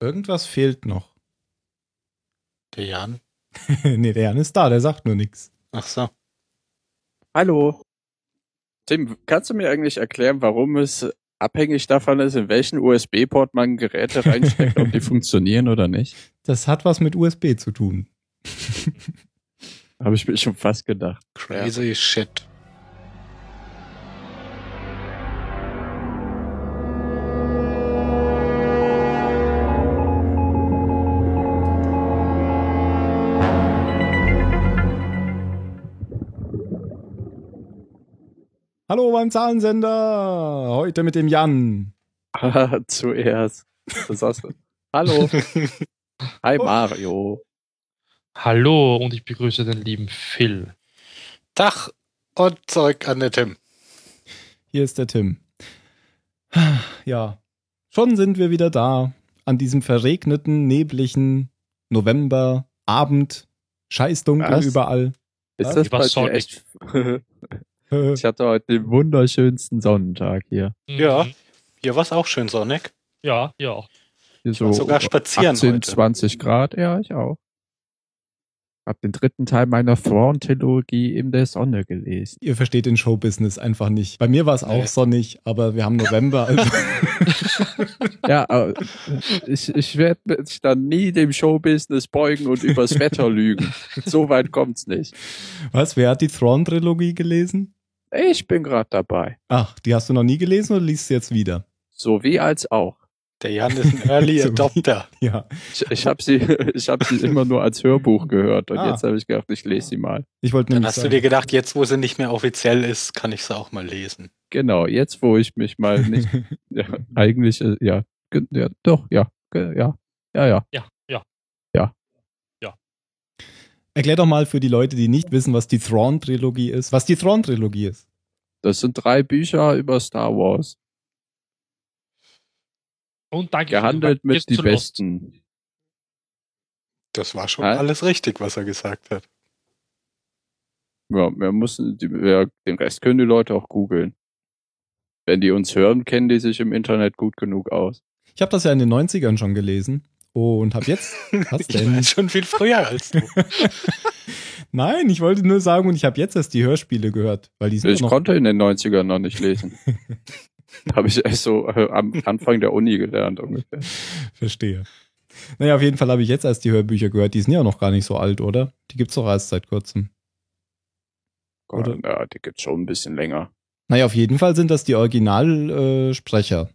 Irgendwas fehlt noch. Der Jan? nee, der Jan ist da, der sagt nur nichts. Ach so. Hallo. Tim, kannst du mir eigentlich erklären, warum es abhängig davon ist, in welchen USB-Port man Geräte reinsteckt, ob die funktionieren oder nicht? Das hat was mit USB zu tun. Habe ich mir schon fast gedacht. Crazy shit. Beim Zahlensender. Heute mit dem Jan. Zuerst. Das hast du. Hallo. Hi Mario. Hallo und ich begrüße den lieben Phil. Tag und zurück an den Tim. Hier ist der Tim. Ja, schon sind wir wieder da. An diesem verregneten, nebligen Novemberabend. Scheißdunkel Was? überall. Ist Was? das Über bei dir echt? Ich hatte heute den wunderschönsten Sonnentag hier. Ja. Hier war es auch schön sonnig. Ja, ja. Hier war sogar spazieren 18, heute. 20 Grad, ja, ich auch. Hab den dritten Teil meiner Thrawn-Trilogie in der Sonne gelesen. Ihr versteht den Showbusiness einfach nicht. Bei mir war es auch sonnig, aber wir haben November. Also Ja, aber ich, ich werde mich dann nie dem Showbusiness beugen und übers Wetter lügen. So weit kommt's nicht. was? Wer hat die Thrawn-Trilogie gelesen? Ich bin gerade dabei. Ach, die hast du noch nie gelesen oder liest du jetzt wieder? So wie als auch. Der Jan ist ein Early Adopter. Ja. Ich, ich habe sie, ich hab sie immer nur als Hörbuch gehört und Ah. jetzt habe ich gedacht, ich lese sie mal. Ich wollte Dann hast du sagen, dir gedacht, jetzt wo sie nicht mehr offiziell ist, kann ich sie auch mal lesen. Genau, jetzt wo ich mich mal nicht, ja, eigentlich, äh, ja, ja, doch, ja, ge- ja, ja, ja. Ja, ja. Erklär doch mal für die Leute, die nicht wissen, was die Thrawn-Trilogie ist, was die Thrawn-Trilogie ist. Das sind drei Bücher über Star Wars. Und danke Gehandelt mit die. Besten. Das war schon Hä? alles richtig, was er gesagt hat. Ja, wir müssen, die, ja, den Rest können die Leute auch googeln. Wenn die uns hören, kennen die sich im Internet gut genug aus. Ich habe das ja in den 90ern schon gelesen und habe jetzt. Was Ich denn? war schon viel früher als du. Nein, ich wollte nur sagen, und ich habe jetzt erst die Hörspiele gehört, weil die sind Ich noch. konnte in den 90ern noch nicht lesen. Habe ich erst so äh, am Anfang der Uni gelernt ungefähr. Verstehe. Naja, auf jeden Fall habe ich jetzt erst die Hörbücher gehört. Die sind ja noch gar nicht so alt, oder? Die gibt's doch erst seit kurzem. Oder- Ja, die gibt's schon ein bisschen länger. Naja, auf jeden Fall sind das die Originalsprecher.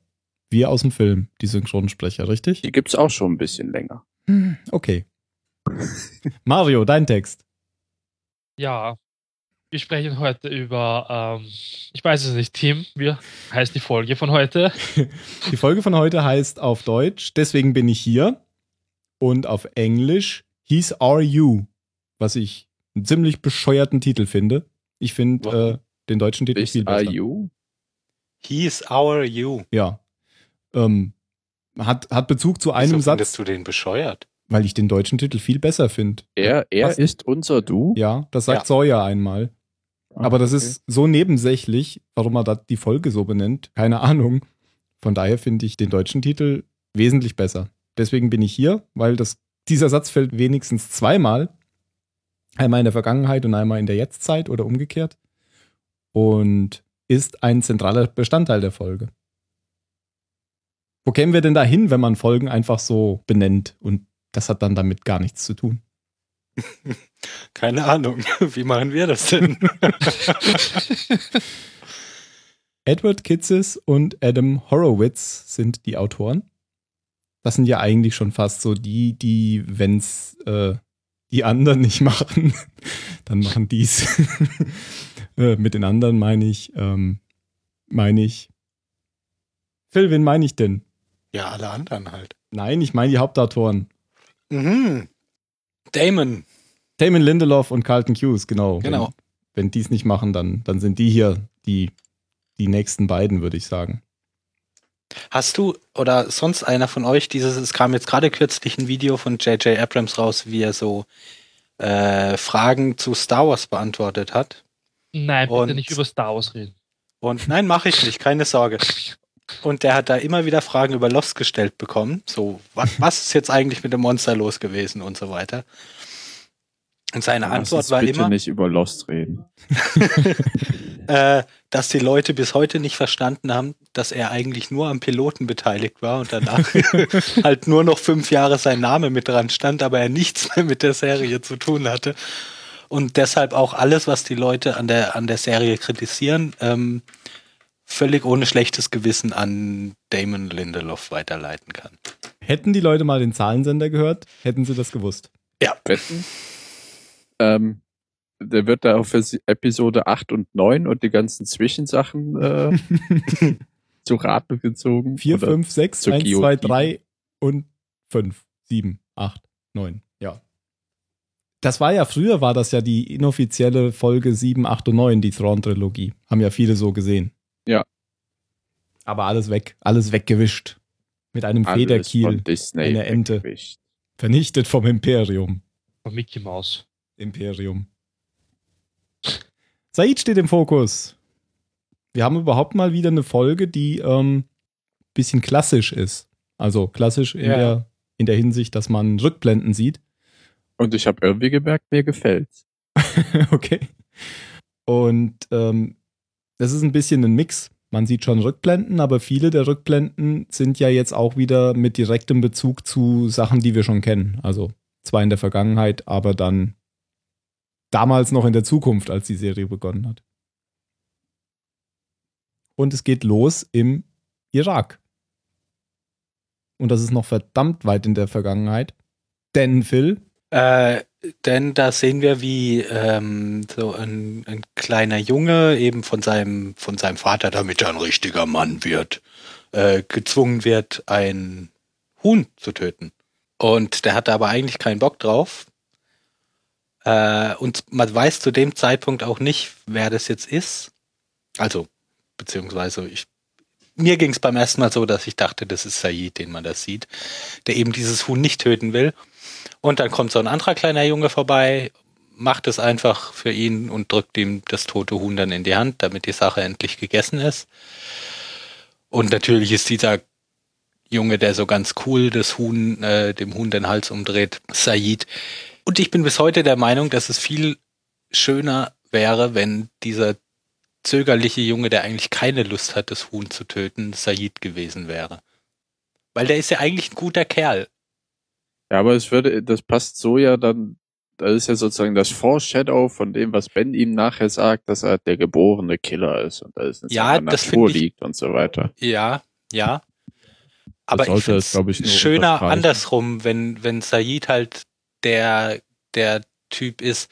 Wir aus dem Film, die Synchronsprecher, richtig? Die gibt's auch schon ein bisschen länger. Hm, Okay. Mario, dein Text. Ja. Wir sprechen heute über, ähm, ich weiß es nicht, Tim, wie heißt die Folge von heute? Die Folge von heute heißt auf Deutsch, deswegen bin ich hier. Und auf Englisch, He's Are You. Was ich einen ziemlich bescheuerten Titel finde. Ich finde äh, den deutschen Titel Is viel are besser. you? He's our you. Ja. Ähm, hat, hat Bezug zu einem Wieso Satz, findest du den bescheuert? weil ich den deutschen Titel viel besser finde. Er, er Was? ist unser Du? Ja, das sagt Ja. Sawyer einmal. Ah, Aber das okay. ist so nebensächlich, warum er da die Folge so benennt. Keine Ahnung. Von daher finde ich den deutschen Titel wesentlich besser. Deswegen bin ich hier, weil das, dieser Satz fällt wenigstens zweimal. Einmal in der Vergangenheit und einmal in der Jetztzeit oder umgekehrt. Und ist ein zentraler Bestandteil der Folge. Wo kämen wir denn da hin, wenn man Folgen einfach so benennt? Und das hat dann damit gar nichts zu tun. Keine Ahnung. Wie machen wir das denn? Edward Kitzes und Adam Horowitz sind die Autoren. Das sind ja eigentlich schon fast so die, die, wenn's äh, die anderen nicht machen, dann machen die's. äh, mit den anderen meine ich, ähm, meine ich. Phil, wen meine ich denn? Ja, alle anderen halt. Nein, ich meine die Hauptautoren. Mhm. Damon. Damon Lindelof und Carlton Hughes, genau. Genau. Wenn, wenn die es nicht machen, dann, dann sind die hier die, die nächsten beiden, würde ich sagen. Hast du oder sonst einer von euch dieses, es kam jetzt gerade kürzlich ein Video von J.J. Abrams raus, wie er so äh, Fragen zu Star Wars beantwortet hat. Nein, bitte Und- nicht über Star Wars reden. Und nein, mache ich nicht, keine Sorge. Und der hat da immer wieder Fragen über Lost gestellt bekommen. So, was, was ist jetzt eigentlich mit dem Monster los gewesen und so weiter. Und seine Lass Antwort war bitte immer, nicht über Lost reden. äh, dass die Leute bis heute nicht verstanden haben, dass er eigentlich nur am Piloten beteiligt war und danach halt nur noch fünf Jahre sein Name mit dran stand, aber er nichts mehr mit der Serie zu tun hatte. Und deshalb auch alles, was die Leute an der, an der Serie kritisieren, ähm, völlig ohne schlechtes Gewissen an Damon Lindelof weiterleiten kann. Hätten die Leute mal den Zahlensender gehört, hätten sie das gewusst. Wetten? Ähm, der wird da auf Episode 8 und 9 und die ganzen Zwischensachen äh, zu Rate gezogen. 4, Oder 5, 6, zur 1, 2, Guillotine. 3 und 5, 7, 8, 9. Ja. Das war ja, früher war das ja die inoffizielle Folge 7, 8 und 9, die Thrawn-Trilogie. Haben ja viele so gesehen. Ja. Aber alles weg, alles weggewischt. Mit einem Alles Federkiel, von Disney eine Ente. weggewischt. vernichtet vom Imperium. Von Mickey Mouse. Imperium. Said steht im Fokus. Wir haben überhaupt mal wieder eine Folge, die ähm, bisschen klassisch ist. Also klassisch in, Ja. der, in der Hinsicht, dass man Rückblenden sieht. Und ich habe irgendwie gemerkt, mir gefällt's. okay. Und ähm, das ist ein bisschen ein Mix. Man sieht schon Rückblenden, aber viele der Rückblenden sind ja jetzt auch wieder mit direktem Bezug zu Sachen, die wir schon kennen. Also zwar in der Vergangenheit, aber dann damals noch in der Zukunft, als die Serie begonnen hat. Und es geht los im Irak. Und das ist noch verdammt weit in der Vergangenheit. Denn, Phil, Äh, denn da sehen wir, wie ähm, so ein, ein kleiner Junge eben von seinem, von seinem Vater, damit er ein richtiger Mann wird, äh, gezwungen wird, ein Huhn zu töten. Und der hatte aber eigentlich keinen Bock drauf. Äh, und man weiß zu dem Zeitpunkt auch nicht, wer das jetzt ist. Also, beziehungsweise ich, mir ging es beim ersten Mal so, dass ich dachte, das ist Said, den man da sieht, der eben dieses Huhn nicht töten will. Und dann kommt so ein anderer kleiner Junge vorbei, macht es einfach für ihn und drückt ihm das tote Huhn dann in die Hand, damit die Sache endlich gegessen ist. Und natürlich ist dieser Junge, der so ganz cool das Huhn, äh, dem Huhn den Hals umdreht, Said. Und ich bin bis heute der Meinung, dass es viel schöner wäre, wenn dieser zögerliche Junge, der eigentlich keine Lust hat, das Huhn zu töten, Said gewesen wäre. Weil der ist ja eigentlich ein guter Kerl. Ja, aber es würde, das passt so ja dann, das ist ja sozusagen das Foreshadow von dem, was Ben ihm nachher sagt, dass er der geborene Killer ist und da ist in Ja, seiner das Natur ich- liegt und so weiter. Ja, ja. Aber ich finde es, schöner andersrum, wenn, wenn Said halt der, der Typ ist,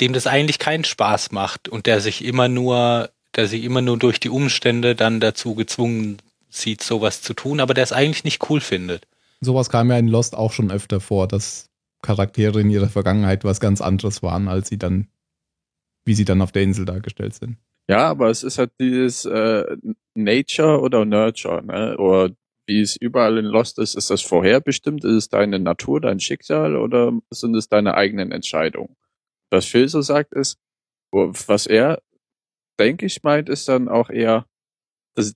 dem das eigentlich keinen Spaß macht und der sich immer nur, der sich immer nur durch die Umstände dann dazu gezwungen sieht, sowas zu tun, aber der es eigentlich nicht cool findet. Sowas kam ja in Lost auch schon öfter vor, dass Charaktere in ihrer Vergangenheit was ganz anderes waren, als sie dann, wie sie dann auf der Insel dargestellt sind. Ja, aber es ist halt dieses äh, Nature oder Nurture, ne? Oder wie es überall in Lost ist, ist das vorherbestimmt? Ist es deine Natur, dein Schicksal oder sind es deine eigenen Entscheidungen? Was Phil so sagt ist, was er, denke ich, meint, ist dann auch eher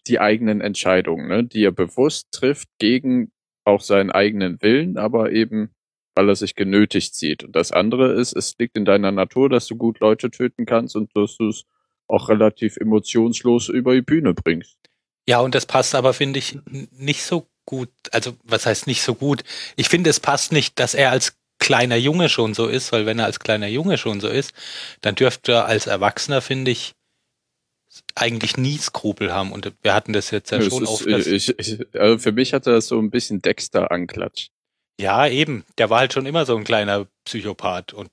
die eigenen Entscheidungen, ne? die er bewusst trifft gegen auch seinen eigenen Willen, aber eben weil er sich genötigt sieht. Und das andere ist, es liegt in deiner Natur, dass du gut Leute töten kannst und dass du es auch relativ emotionslos über die Bühne bringst. Ja, und das passt aber, finde ich, nicht so gut. Also, was heißt nicht so gut? Ich finde, es passt nicht, dass er als kleiner Junge schon so ist, weil wenn er als kleiner Junge schon so ist, dann dürfte er als Erwachsener, finde ich, eigentlich nie Skrupel haben. Und wir hatten das jetzt ja Es schon dass- ich, ich, also für mich hat er so ein bisschen Dexter-Anklatsch. Ja, eben. Der war halt schon immer so ein kleiner Psychopath und,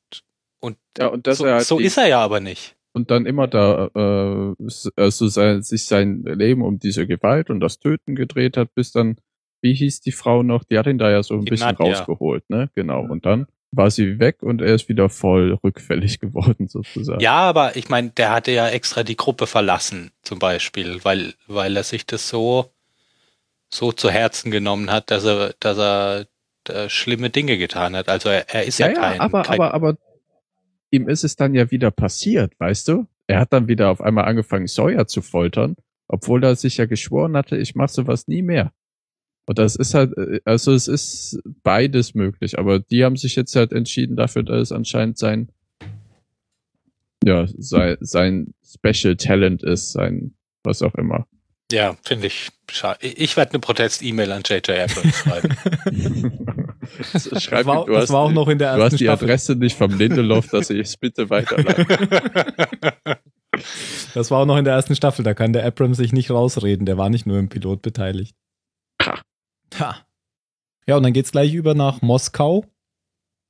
und Ja, und so, halt so ist er ja aber nicht. und dann immer da äh, also sein, sich sein Leben um diese Gewalt und das Töten gedreht hat, bis dann, wie hieß die Frau noch, die hat ihn da ja so ein Die bisschen Nadja. rausgeholt, ne? Genau. Und dann war sie weg und er ist wieder voll rückfällig geworden, sozusagen. Ja, aber ich meine, der hatte ja extra die Gruppe verlassen, zum Beispiel, weil, weil er sich das so, so zu Herzen genommen hat, dass er, dass er äh, schlimme Dinge getan hat. Also er, er ist ja, ja, kein, aber, kein aber, aber ihm ist es dann ja wieder passiert, weißt du? Er hat dann wieder auf einmal angefangen, Sawyer zu foltern Obwohl er sich ja geschworen hatte, ich mache sowas nie mehr. Und das ist halt, äh, also es ist beides möglich, aber die haben sich jetzt halt entschieden dafür, dass es anscheinend sein, ja, sein, sein Special Talent ist, sein, was auch immer. Ja, finde ich schade. Ich werde eine Protest-E-Mail an JJ Abrams schreiben. Schreib Das war, du das hast, war auch noch in der du ersten hast die Staffel. Adresse nicht vom Lindelof, dass ich es bitte weiterleite. Das war auch noch in der ersten Staffel. Da kann der Abrams sich nicht rausreden. Der war nicht nur im Pilot beteiligt. Ha. Ja, und dann geht's gleich über nach Moskau,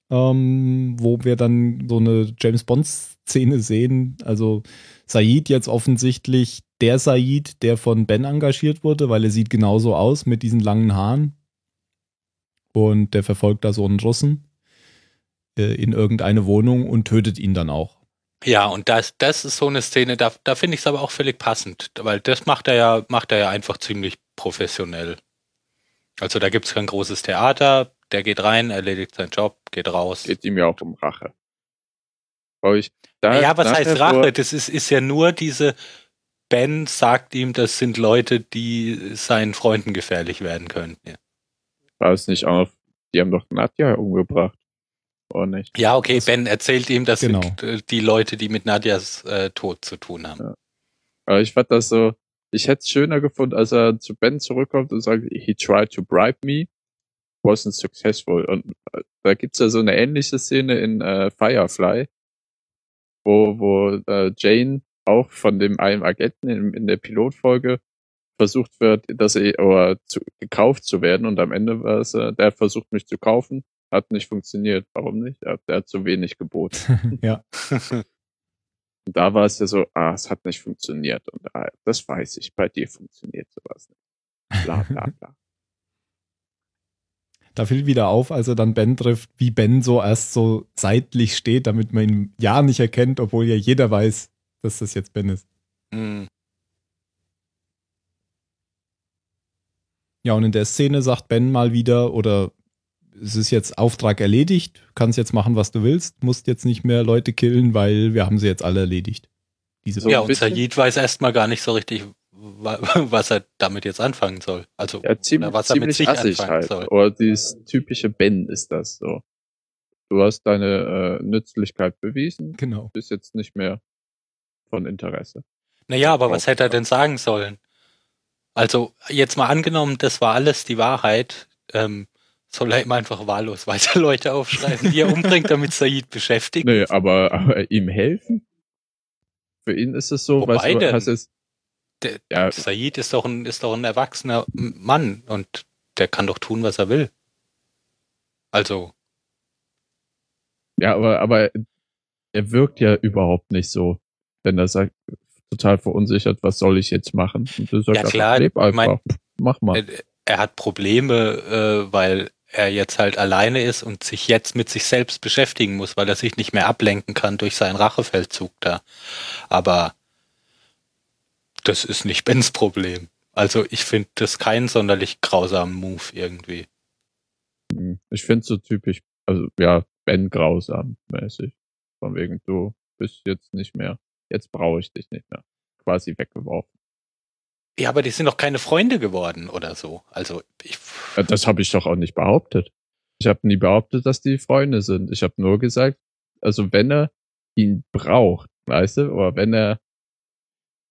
ähm, wo wir dann so eine James Bond-Szene sehen. Also Said jetzt offensichtlich der Said, der von Ben engagiert wurde, weil er sieht genauso aus mit diesen langen Haaren. Und der verfolgt da so einen Russen äh, in irgendeine Wohnung und tötet ihn dann auch. Ja, und das, das ist so eine Szene, da, da finde ich es aber auch völlig passend, weil das macht er ja, macht er ja einfach ziemlich professionell. Also da gibt es kein großes Theater, der geht rein, erledigt seinen Job, geht raus. Geht ihm ja auch um Rache. Aber ich, da, ja, was heißt Rache? Das ist, ist ja nur diese, Ben sagt ihm, das sind Leute, die seinen Freunden gefährlich werden können. Ja, War es nicht auch, die haben doch Nadja umgebracht. Oder nicht? ja okay, Ben erzählt ihm, das Genau. sind die Leute, die mit Nadjas äh, Tod zu tun haben. Ja. Aber ich fand das so, ich hätte es schöner gefunden, als er zu Ben zurückkommt und sagt, he tried to bribe me, wasn't successful. Und äh, da gibt's ja so eine ähnliche Szene in äh, Firefly, wo, wo äh, Jane auch von dem einen Agenten in, in der Pilotfolge versucht wird, dass er oder zu, gekauft zu werden und am Ende war es, äh, der hat versucht mich zu kaufen, hat nicht funktioniert. Warum nicht? Der hat zu wenig geboten. ja. Und da war es ja so, ah, es hat nicht funktioniert. Und ah, das weiß ich, bei dir funktioniert sowas nicht. Bla bla bla. Da fiel wieder auf, als er dann Ben trifft, wie Ben so erst so seitlich steht, damit man ihn ja nicht erkennt, obwohl ja jeder weiß, dass das jetzt Ben ist. Hm. Ja, und in der Szene sagt Ben mal wieder, oder es ist jetzt Auftrag erledigt, kannst jetzt machen, was du willst, musst jetzt nicht mehr Leute killen, weil wir haben sie jetzt alle erledigt. Diese ja, und Sayid weiß erstmal gar nicht so richtig, wa- was er damit jetzt anfangen soll. Also, Ja, ziemlich, was er mit sich anfangen halt. soll. Oder dieses typische Ben ist das so. Du hast deine äh, Nützlichkeit bewiesen, Genau. bist jetzt nicht mehr von Interesse. Naja, aber was hätte er denn sagen sollen? Also, jetzt mal angenommen, das war alles die Wahrheit, ähm, soll er ihm einfach wahllos weiter Leute aufschreiben, die er umbringt, damit Said beschäftigt? Nee, aber, aber ihm helfen? Für ihn ist es so, Wobei weißt du, denn? hast es, Der, ja, Said ist doch, ein, ist doch ein erwachsener Mann und der kann doch tun, was er will. Also, Ja, aber, aber er wirkt ja überhaupt nicht so, wenn er sagt, total verunsichert, was soll ich jetzt machen? Und du sagst Ja, klar, einfach, leb einfach, mein- mach mal. er, er hat Probleme, äh, weil er jetzt halt alleine ist und sich jetzt mit sich selbst beschäftigen muss, weil er sich nicht mehr ablenken kann durch seinen Rachefeldzug da. Aber das ist nicht Bens Problem. Also ich finde das keinen sonderlich grausamen Move irgendwie. Hm, Ich finde so typisch, also ja, Ben grausam mäßig. Von wegen, du bist jetzt nicht mehr, jetzt brauche ich dich nicht mehr. Quasi weggeworfen. Ja, aber die sind doch keine Freunde geworden oder so. Also ich, Ja, Das habe ich doch auch nicht behauptet. Ich habe nie behauptet, dass die Freunde sind. Ich habe nur gesagt, also wenn er ihn braucht, weißt du, oder wenn er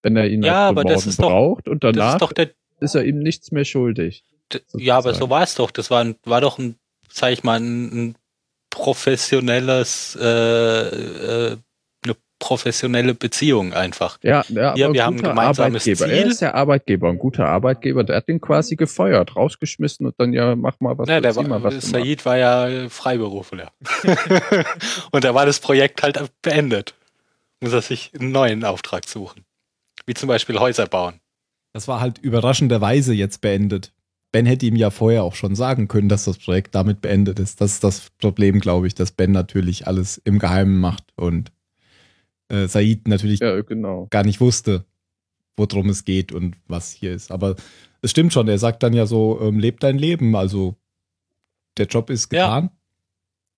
wenn er ihn Ja, halt aber das ist doch- braucht und das danach ist doch der, ist er ihm nichts mehr schuldig. Ja, aber so war es doch. Das war, ein, war doch ein, sag ich mal, ein, ein professionelles, äh, äh, professionelle Beziehung einfach. Ja, ja Ja, aber wir haben ein gemeinsames Arbeitgeber. Er Ziel. ist der Arbeitgeber, ein guter Arbeitgeber. Der hat ihn quasi gefeuert, rausgeschmissen und dann ja, mach mal was, Ja, der zieh mal war, was machst. Said war ja äh, Freiberufler. Und da war das Projekt halt beendet. Muss er sich einen neuen Auftrag suchen. Wie zum Beispiel Häuser bauen. Das war halt überraschenderweise jetzt beendet. Ben hätte ihm ja vorher auch schon sagen können, dass das Projekt damit beendet ist. Das ist das Problem, glaube ich, dass Ben natürlich alles im Geheimen macht und äh, Said natürlich Ja, genau. gar nicht wusste, worum es geht und was hier ist. Aber es stimmt schon, er sagt dann ja so, ähm, lebt dein Leben, also der Job ist Ja. getan.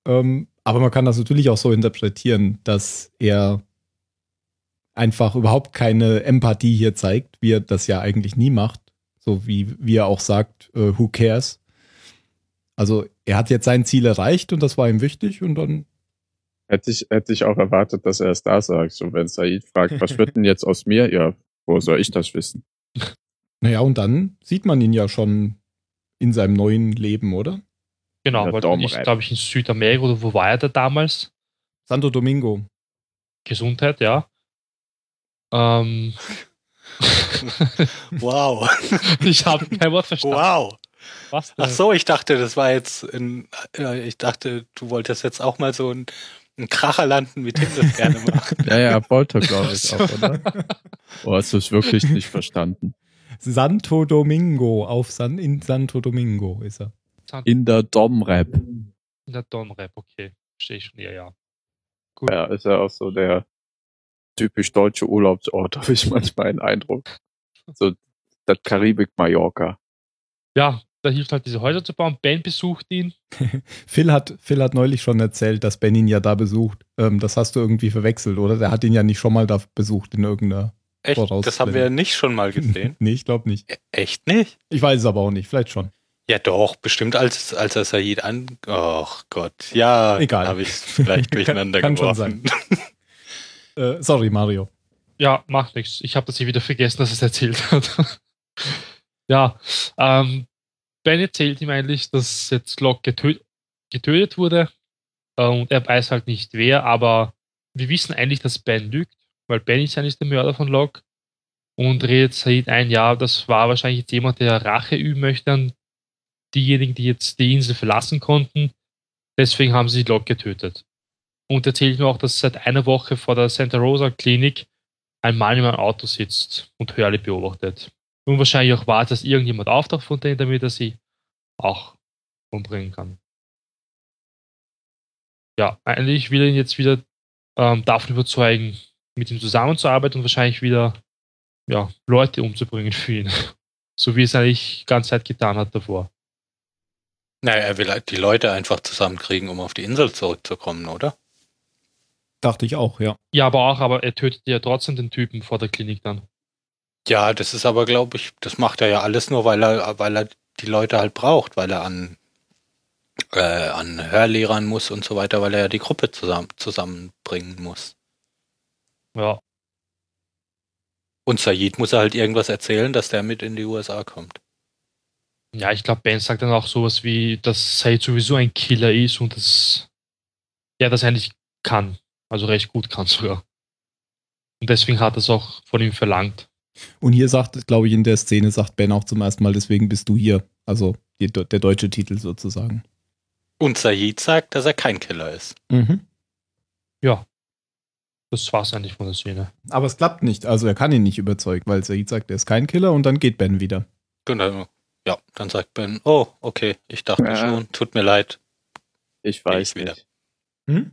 Ähm, aber man kann das natürlich auch so interpretieren, dass er einfach überhaupt keine Empathie hier zeigt, wie er das ja eigentlich nie macht. So wie, wie er auch sagt, äh, who cares? Also er hat jetzt sein Ziel erreicht und das war ihm wichtig und dann. Hätte ich, hätte ich auch erwartet, dass er es da sagt. So, wenn Said fragt, was wird denn jetzt aus mir? Ja, wo soll ich das wissen? Naja, und dann sieht man ihn ja schon in seinem neuen Leben, oder? Genau, Der weil ich glaube ich in Südamerika oder wo war er da damals? Santo Domingo. Gesundheit, ja. Ähm, Wow. ich habe kein Wort verstanden. Wow. Was denn? Ach so, ich dachte, das war jetzt ein, äh, ich dachte, du wolltest jetzt auch mal so ein, ein Kracher landen, wie Tim das gerne macht. Ja, ja, wollte, glaube ich auch, oder? Oh, hast du es wirklich nicht verstanden? Santo Domingo auf San, in Santo Domingo ist er. In der Domrep. In der Donrep, okay. Verstehe ich schon, ja, ja. Gut. Ja, ist ja auch so der typisch deutsche Urlaubsort, habe ich manchmal einen Eindruck. So, das Karibik Mallorca. Ja, da hilft halt diese Häuser zu bauen. Ben besucht ihn. Phil hat, Phil hat neulich schon erzählt, dass Ben ihn ja da besucht. Ähm, das hast du irgendwie verwechselt, oder? Der hat ihn ja nicht schon mal da besucht in irgendeiner. Echt? Voraus- Das haben wir nicht schon mal gesehen. nee, ich glaube nicht. E- Echt nicht? Ich weiß es aber auch nicht. Vielleicht schon. Ja, doch, bestimmt als, als er Said an. Ach Gott, ja, Egal. habe ich vielleicht durcheinander Kann- kann geworfen. Äh, sorry, Mario. Ja, macht nichts. Ich habe das hier wieder vergessen, dass er es erzählt hat. ja, ähm, Ben erzählt ihm eigentlich, dass jetzt Locke getö getötet wurde. Äh, und er weiß halt nicht wer, aber wir wissen eigentlich, dass Ben lügt, weil Ben ist nicht der Mörder von Locke. Und redet Said ein, ja, das war wahrscheinlich jetzt jemand, der Rache üben möchte an diejenigen, die jetzt die Insel verlassen konnten. Deswegen haben sie Locke getötet. Und erzählt mir auch, dass seit einer Woche vor der Santa Rosa Klinik ein Mann in einem Auto sitzt und Hurley beobachtet. Und wahrscheinlich auch wartet, dass irgendjemand auftaucht von denen, damit er sie auch umbringen kann. Ja, eigentlich will er ihn jetzt wieder ähm, davon überzeugen, mit ihm zusammenzuarbeiten und wahrscheinlich wieder ja, Leute umzubringen für ihn. So wie es eigentlich die ganze Zeit getan hat davor. Naja, er will halt die Leute einfach zusammenkriegen, um auf die Insel zurückzukommen, oder? Dachte ich auch, ja. Ja, aber auch, aber er tötet ja trotzdem den Typen vor der Klinik dann. Ja, das ist aber, glaube ich, das macht er ja alles nur, weil er, weil er die Leute halt braucht, weil er an, äh, an Hörlehrern muss und so weiter, weil er ja die Gruppe zusammen, zusammenbringen muss. Ja, Und Said muss er halt irgendwas erzählen, dass der mit in die USA kommt. Ja, ich glaube, Ben sagt dann auch sowas wie, dass Said sowieso ein Killer ist und dass er das eigentlich kann. Also recht gut kann sogar. Und deswegen hat er es auch von ihm verlangt. Und hier sagt, glaube ich, in der Szene sagt Ben auch zum ersten Mal, deswegen bist du hier. Also die, der deutsche Titel sozusagen. Und Said sagt, dass er kein Killer ist. Mhm. Ja. Das war's eigentlich von der Szene. Aber es klappt nicht. Also er kann ihn nicht überzeugen, weil Said sagt, er ist kein Killer und dann geht Ben wieder. Genau. Ja, dann sagt Ben, oh, okay, ich dachte Ja. schon, tut mir leid. Ich weiß ich wieder. Hm?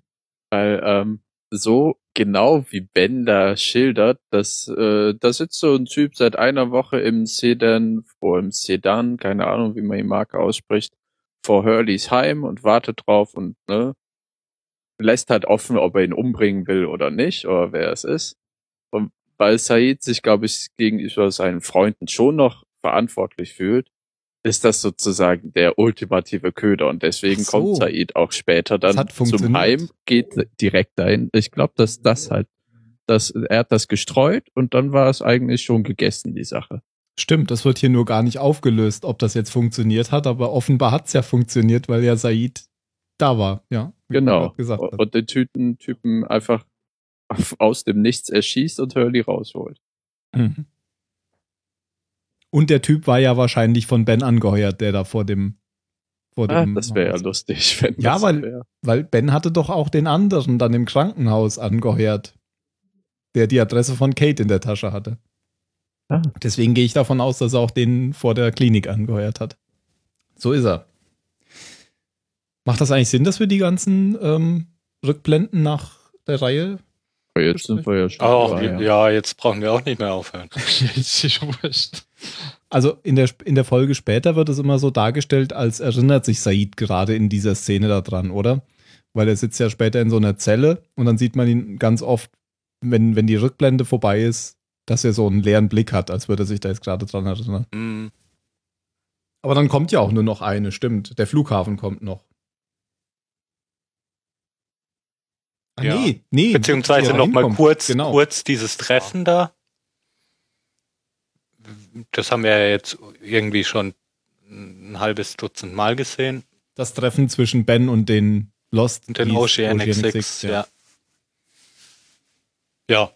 Weil ähm, so genau wie Ben da schildert, dass äh, da sitzt so ein Typ seit einer Woche im Sedan, vor im Sedan, keine Ahnung, wie man die Marke ausspricht, vor Hurleys Heim und wartet drauf und ne, lässt halt offen, ob er ihn umbringen will oder nicht, oder wer es ist. Und weil Said sich, glaube ich, gegenüber seinen Freunden schon noch verantwortlich fühlt, ist das sozusagen der ultimative Köder und deswegen so. kommt Said auch später dann hat zum. Heim, geht direkt dahin. Ich glaube, dass das halt, dass er hat das gestreut und dann war es eigentlich schon gegessen, die Sache. Stimmt, das wird hier nur gar nicht aufgelöst, ob das jetzt funktioniert hat, aber offenbar hat es ja funktioniert, weil ja Said da war, ja. Genau. Und den Typen, Typen einfach aus dem Nichts erschießt und Hurley rausholt. Mhm. Und der Typ war ja wahrscheinlich von Ben angeheuert, der da vor dem. Vor Ah, dem das wäre ja lustig, wenn Ja, das weil- wär. Weil Ben hatte doch auch den anderen dann im Krankenhaus angeheuert, der die Adresse von Kate in der Tasche hatte. Ah. Deswegen gehe ich davon aus, dass er auch den vor der Klinik angeheuert hat. So ist er. Macht das eigentlich Sinn, dass wir die ganzen ähm, Rückblenden nach der Reihe? Aber jetzt sind wir ja schon. Oh, dabei, ja. ja. jetzt brauchen wir auch nicht mehr aufhören. Jetzt ist wurscht. Also in der, in der Folge später wird es immer so dargestellt, als erinnert sich Said gerade in dieser Szene daran, oder? Weil er sitzt ja später in so einer Zelle und dann sieht man ihn ganz oft, wenn, wenn die Rückblende vorbei ist, dass er so einen leeren Blick hat, als würde er sich da jetzt gerade dran erinnern. Hm, Aber dann kommt ja auch nur noch eine, stimmt. Der Flughafen kommt noch. Ah, Ja. nee, nee. Beziehungsweise er nochmal kurz, Genau. kurz dieses Treffen da. Das haben wir ja jetzt irgendwie schon ein halbes Dutzend Mal gesehen. Das Treffen zwischen Ben und den Lost. Und den Oceanic, Oceanic Six, ja. ja. Ja,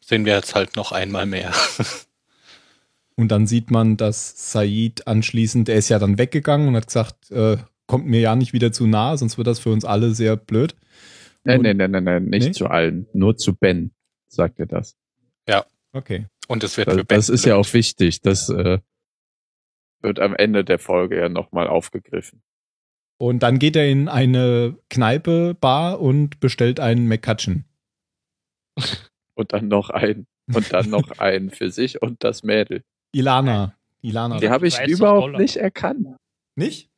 sehen wir jetzt halt noch einmal mehr. Und dann sieht man, dass Said anschließend, der ist ja dann weggegangen und hat gesagt, äh, kommt mir ja nicht wieder zu nah, sonst wird das für uns alle sehr blöd. Nein, Und- nein, nein, nein, nein, nicht Nee? zu allen. Nur zu Ben, sagt er das. Okay. Und es wird Das, für Ben das ist ja auch wichtig. Das äh, wird am Ende der Folge ja nochmal aufgegriffen. Und dann geht er in eine Kneipe, Bar und bestellt einen McCutcheon. Und dann noch ein. Und dann noch einen für sich und das Mädel. Ilana. Ilana. Die habe ich 30 überhaupt nicht erkannt. nicht?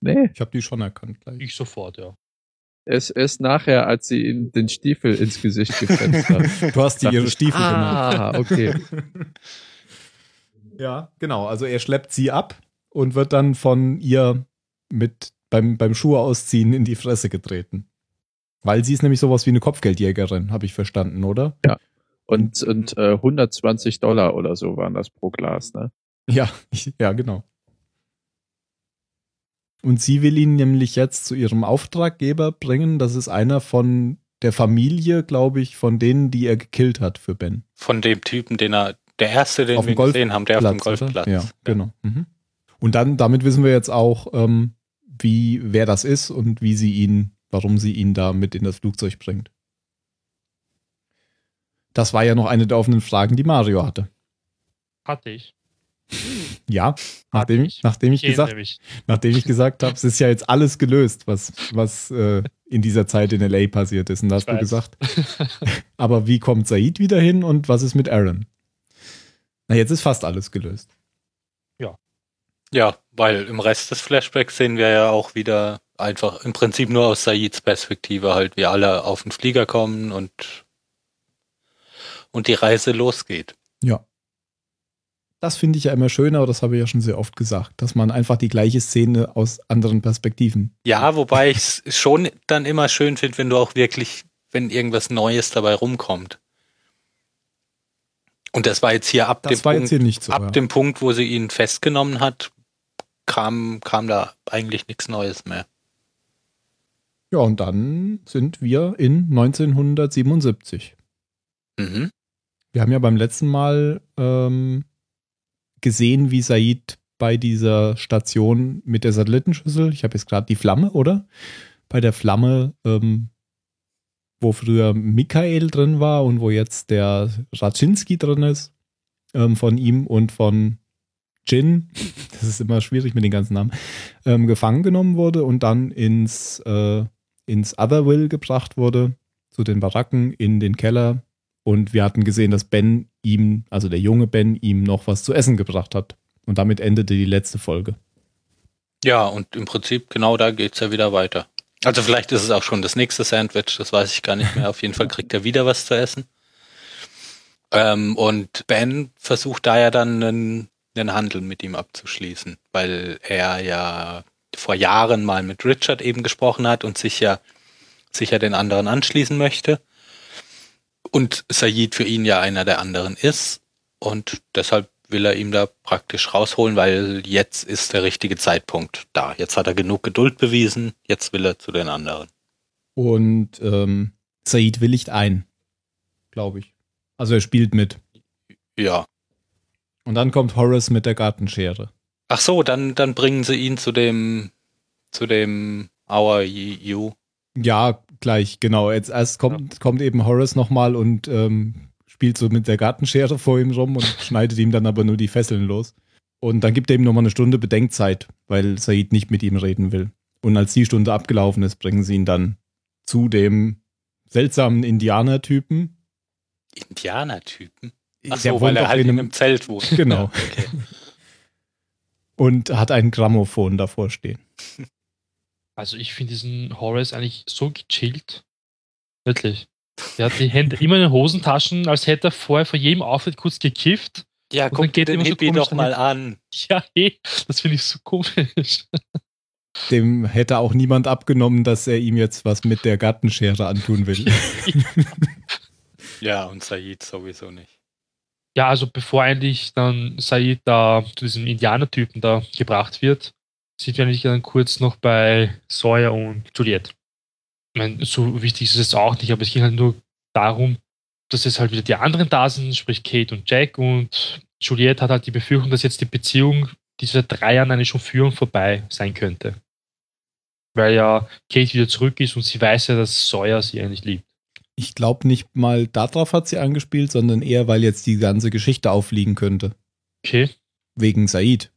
Nee. Ich habe die schon erkannt gleich. Ich sofort, ja. Es ist nachher, als sie ihm den Stiefel ins Gesicht gefetzt hat. Du hast die ihre Stiefel genannt. Ah, okay. Ja, genau. Also er schleppt sie ab und wird dann von ihr mit beim, beim Schuhe ausziehen in die Fresse getreten. Weil sie ist nämlich sowas wie eine Kopfgeldjägerin, habe ich verstanden, oder? Und, und äh, 120 Dollar oder so waren das pro Glas, ne? Ja, ja, genau. Und sie will ihn nämlich jetzt zu ihrem Auftraggeber bringen. Das ist einer von der Familie, glaube ich, von denen, die er gekillt hat für Ben. Von dem Typen, den er, der erste, den Auf wir dem Golf- gesehen haben, der auf dem Platz? Golfplatz. Ja, genau. Mhm. Und dann, damit wissen wir jetzt auch, ähm, wie, wer das ist und wie sie ihn, warum sie ihn da mit in das Flugzeug bringt. Das war ja noch eine der offenen Fragen, die Mario hatte. Hatte ich. Ja, nachdem, ich. nachdem ich gesagt, nachdem ich gesagt habe, es ist ja jetzt alles gelöst, was, was äh, in dieser Zeit in LA passiert ist. Und da hast du gesagt, aber wie kommt Said wieder hin und was ist mit Aaron? Na, jetzt ist fast alles gelöst. Ja, weil im Rest des Flashbacks sehen wir ja auch wieder einfach im Prinzip nur aus Saids Perspektive halt, wie alle auf den Flieger kommen und, und die Reise losgeht. Ja. Das finde ich ja immer schön, aber das habe ich ja schon sehr oft gesagt, dass man einfach die gleiche Szene aus anderen Perspektiven. Ja, wobei ich es schon dann immer schön finde, wenn du auch wirklich, wenn irgendwas Neues dabei rumkommt. Und das war jetzt hier ab Das dem Punkt, hier so. ab ja. dem Punkt, wo sie ihn festgenommen hat, kam, kam da eigentlich nichts Neues mehr. ja, und dann sind wir in 1977. Mhm. Wir haben ja beim letzten Mal ähm, gesehen, wie Said bei dieser Station mit der Satellitenschüssel, ich habe jetzt gerade die Flamme, oder? Bei der Flamme, ähm, wo früher Michael drin war und wo jetzt der Raczynski drin ist, ähm, von ihm und von Jin, das ist immer schwierig mit den ganzen Namen, ähm, gefangen genommen wurde und dann ins, äh, ins Otherwill gebracht wurde, zu den Baracken, in den Keller, und wir hatten gesehen, dass Ben ihm, also der junge Ben, ihm noch was zu essen gebracht hat. Und damit endete die letzte Folge. Ja, und im Prinzip genau da geht's ja wieder weiter. Also vielleicht ist es auch schon das nächste Sandwich, das weiß ich gar nicht mehr. Auf jeden Fall kriegt er wieder was zu essen. Ähm, und Ben versucht da ja dann einen, einen Handel mit ihm abzuschließen, weil er ja vor Jahren mal mit Richard eben gesprochen hat und sich ja, sich ja den anderen anschließen möchte. Und Said für ihn ja einer der anderen ist. Und deshalb will er ihm da praktisch rausholen, weil jetzt ist der richtige Zeitpunkt da. Jetzt hat er genug Geduld bewiesen, jetzt will er zu den anderen. Und ähm, Said willigt ein, glaube ich. Also er spielt mit. Ja. Und dann kommt Horace mit der Gartenschere. Ach so, dann, dann bringen sie ihn zu dem, zu dem Our You. Ja, gleich, genau. Jetzt erst kommt, kommt eben Horace nochmal und ähm, spielt so mit der Gartenschere vor ihm rum und schneidet ihm dann aber nur die Fesseln los. Und dann gibt er ihm nochmal eine Stunde Bedenkzeit, weil Said nicht mit ihm reden will. Und als die Stunde abgelaufen ist, bringen sie ihn dann zu dem seltsamen Indianertypen. Indianertypen. Ach so, weil er halt in in einem- einem Zelt wohnt. Genau. Ja, okay. Und hat ein Grammophon davor stehen. Also ich finde diesen Horace eigentlich so gechillt. Wirklich. Der hat die Hände immer in den Hosentaschen, als hätte er vorher vor jedem Auftritt kurz gekifft. Ja, Und guck dann geht den immer so Hippie komisch doch mal an. Ja, hey, das finde ich so komisch. Dem hätte auch niemand abgenommen, dass er ihm jetzt was mit der Gartenschere antun will. Ja, und Said sowieso nicht. Ja, also bevor eigentlich dann Said da zu diesem Indianertypen da gebracht wird, sind wir eigentlich dann kurz noch bei Sawyer und Juliette. Ich meine, so wichtig ist es auch nicht, aber es ging halt nur darum, dass jetzt halt wieder die anderen da sind, sprich Kate und Jack und Juliette hat halt die Befürchtung, dass jetzt die Beziehung, die seit drei Jahren eigentlich schon führen, vorbei sein könnte. Weil ja Kate wieder zurück ist und sie weiß ja, dass Sawyer sie eigentlich liebt. Ich glaube nicht mal darauf hat sie angespielt, sondern eher, weil jetzt die ganze Geschichte aufliegen könnte. Okay, Wegen Said.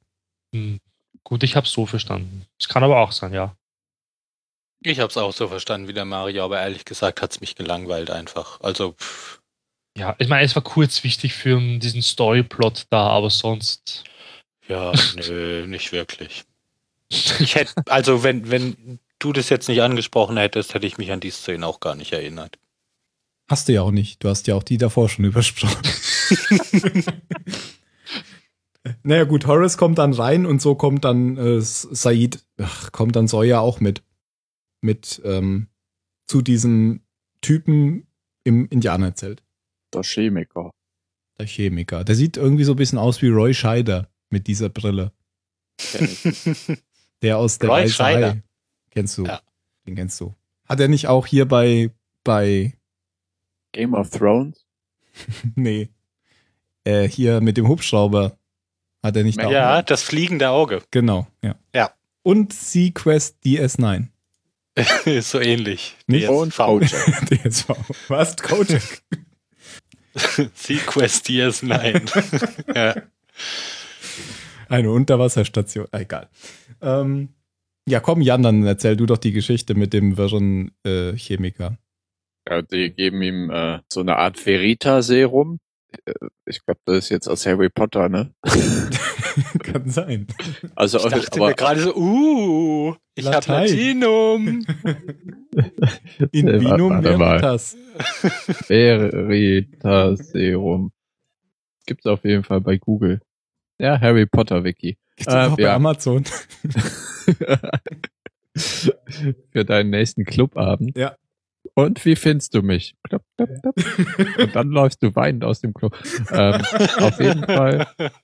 hm. Gut, ich habe so verstanden. Es kann aber auch sein, ja. Ich hab's auch so verstanden wie der Mario, aber ehrlich gesagt hat's mich gelangweilt einfach. Also, pff, Ja, ich meine, es war kurz wichtig für diesen Storyplot da, aber sonst. ja, nö, nicht wirklich. Ich hätte, also wenn, wenn du das jetzt nicht angesprochen hättest, hätte ich mich an die Szene auch gar nicht erinnert. Hast du ja auch nicht. Du hast ja auch die davor schon übersprochen. naja, gut, Horace kommt dann rein und so kommt dann äh, Said, ach, kommt dann Sawyer auch mit. Mit ähm, zu diesem Typen im Indianerzelt. Der Chemiker. Der Chemiker. Der sieht irgendwie so ein bisschen aus wie Roy Scheider mit dieser Brille. Der aus der Roy Scheider. Kennst du? Ja. Den kennst du. Hat er nicht auch hier bei, bei, Game of Thrones. nee, äh, hier mit dem Hubschrauber. Hat er nicht da ja, auch? das fliegende Auge. Genau, ja. Ja. Und Sequest DS9. Ist so ähnlich. Nicht? Und. Kojak. DSV. Was? Kojak? Sequest DS9. ja. Eine Unterwasserstation. Ah, Egal. Ähm, ja, komm, Jan, dann erzähl du doch die Geschichte mit dem wirren äh, Chemiker. Ja, die geben ihm äh, so eine Art Verita-Serum. Äh, Ich glaube, das ist jetzt aus Harry Potter, ne? Kann sein. Also, Ich dachte aber, mir gerade so, uh, ich habe. Latinum. In Äh, Vinum. Veritas. Verita-Serum. Gibt's auf jeden Fall bei Google. Ja, Harry Potter Wiki. Gibt's Äh, auch bei ja. Amazon. Für deinen nächsten Clubabend. Ja. Und wie findest du mich? Klapp, klapp, klapp. Und dann läufst du weinend aus dem Club. Ähm, auf jeden Fall